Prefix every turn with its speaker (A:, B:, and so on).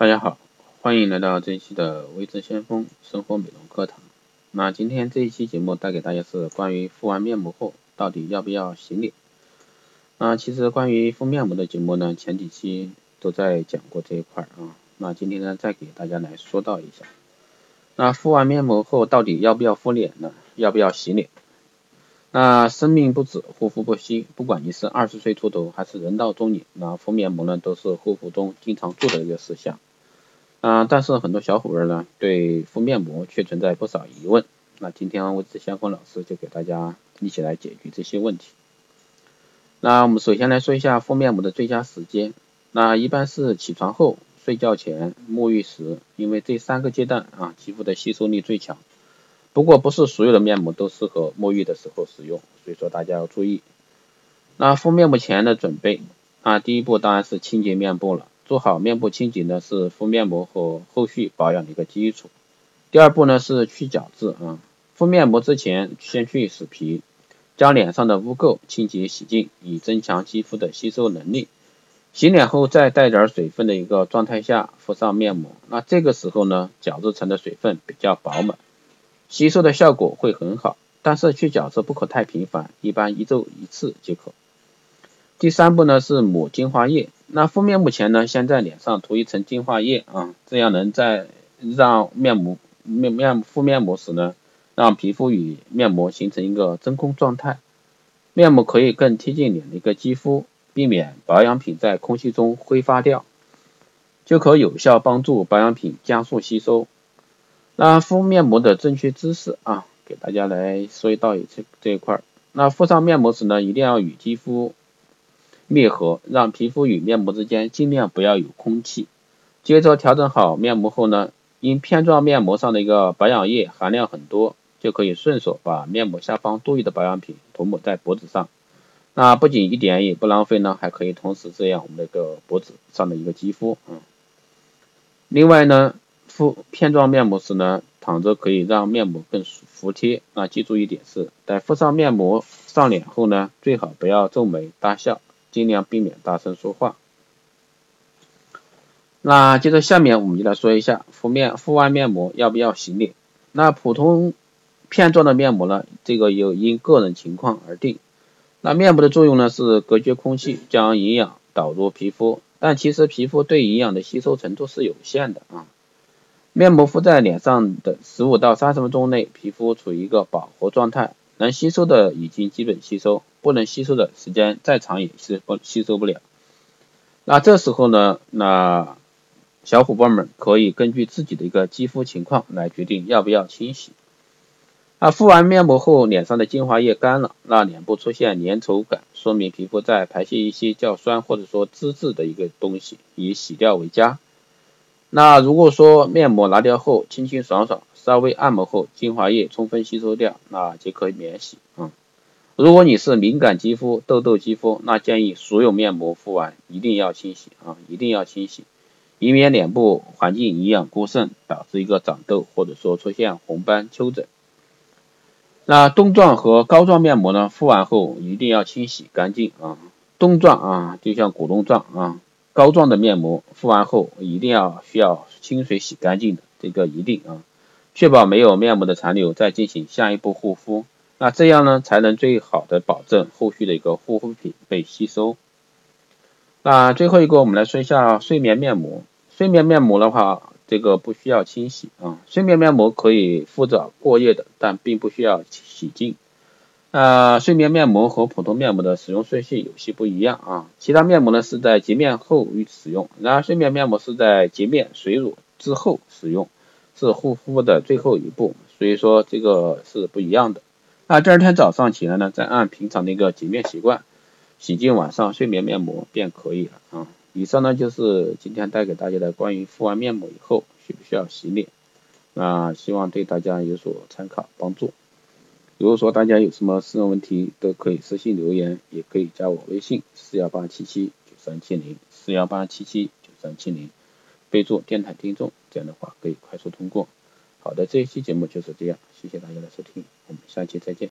A: 大家好，欢迎来到这一期的微智先锋生活美容课堂。那今天这一期节目带给大家是关于敷完面膜后到底要不要洗脸。那其实关于敷面膜的节目呢，前几期都在讲过这一块啊。那今天呢，再给大家来说到一下。那敷完面膜后到底要不要敷脸呢？要不要洗脸？那生命不止，护肤不息。不管你是二十岁出头还是人到中年，那敷面膜呢都是护肤中经常做的一个事项。啊，但是很多小伙伴呢对敷面膜却存在不少疑问。那今天我子相锋老师就给大家一起来解决这些问题。那我们首先来说一下敷面膜的最佳时间。那一般是起床后、睡觉前、沐浴时，因为这三个阶段啊肌肤的吸收力最强。不过不是所有的面膜都适合沐浴的时候使用，所以说大家要注意。那敷面膜前的准备啊，第一步当然是清洁面部了。做好面部清洁呢，是敷面膜和后续保养的一个基础。第二步呢是去角质啊，敷面膜之前先去死皮，将脸上的污垢清洁洗净，以增强肌肤的吸收能力。洗脸后再带点水分的一个状态下敷上面膜，那这个时候呢，角质层的水分比较饱满。吸收的效果会很好，但是去角质不可太频繁，一般一周一次即可。第三步呢是抹精华液，那敷面膜前呢，先在脸上涂一层精华液啊，这样能在让面膜面面敷面膜时呢，让皮肤与面膜形成一个真空状态，面膜可以更贴近脸的一个肌肤，避免保养品在空气中挥发掉，就可有效帮助保养品加速吸收。那敷面膜的正确姿势啊，给大家来说一道这这一块儿。那敷上面膜时呢，一定要与肌肤密合，让皮肤与面膜之间尽量不要有空气。接着调整好面膜后呢，因片状面膜上的一个保养液含量很多，就可以顺手把面膜下方多余的保养品涂抹在脖子上。那不仅一点也不浪费呢，还可以同时滋养我们那个脖子上的一个肌肤。嗯，另外呢。敷片状面膜时呢，躺着可以让面膜更服帖。那记住一点是，在敷上面膜上脸后呢，最好不要皱眉大笑，尽量避免大声说话。那接着下面我们就来说一下敷面敷完面膜要不要洗脸。那普通片状的面膜呢，这个有因个人情况而定。那面膜的作用呢是隔绝空气，将营养导入皮肤。但其实皮肤对营养的吸收程度是有限的啊。面膜敷在脸上的十五到三十分钟内，皮肤处于一个饱和状态，能吸收的已经基本吸收，不能吸收的时间再长也是不吸收不了。那这时候呢，那小伙伴们可以根据自己的一个肌肤情况来决定要不要清洗。那敷完面膜后，脸上的精华液干了，那脸部出现粘稠感，说明皮肤在排泄一些较酸或者说脂质的一个东西，以洗掉为佳。那如果说面膜拿掉后清清爽爽，稍微按摩后精华液充分吸收掉，那即可以免洗啊。如果你是敏感肌肤、痘痘肌肤，那建议所有面膜敷完一定要清洗啊，一定要清洗，以免脸部环境营养过剩，导致一个长痘或者说出现红斑丘疹。那冬状和膏状面膜呢，敷完后一定要清洗干净啊。冬状啊，就像果冻状啊。膏状的面膜敷完后一定要需要清水洗干净的，这个一定啊，确保没有面膜的残留再进行下一步护肤，那这样呢才能最好的保证后续的一个护肤品被吸收。那最后一个我们来说一下睡眠面膜，睡眠面膜的话，这个不需要清洗啊，睡眠面膜可以敷着过夜的，但并不需要洗净。呃，睡眠面膜和普通面膜的使用顺序有些不一样啊。其他面膜呢是在洁面后使用，然而睡眠面膜是在洁面水乳之后使用，是护肤的最后一步，所以说这个是不一样的。那第二天早上起来呢，再按平常的一个洁面习惯洗净晚上睡眠面膜便可以了啊。以上呢就是今天带给大家的关于敷完面膜以后需不需要洗脸，那希望对大家有所参考帮助。如果说大家有什么私人问题，都可以私信留言，也可以加我微信四幺八七七九三七零四幺八七七九三七零，备注电台听众，这样的话可以快速通过。好的，这一期节目就是这样，谢谢大家的收听，我们下期再见。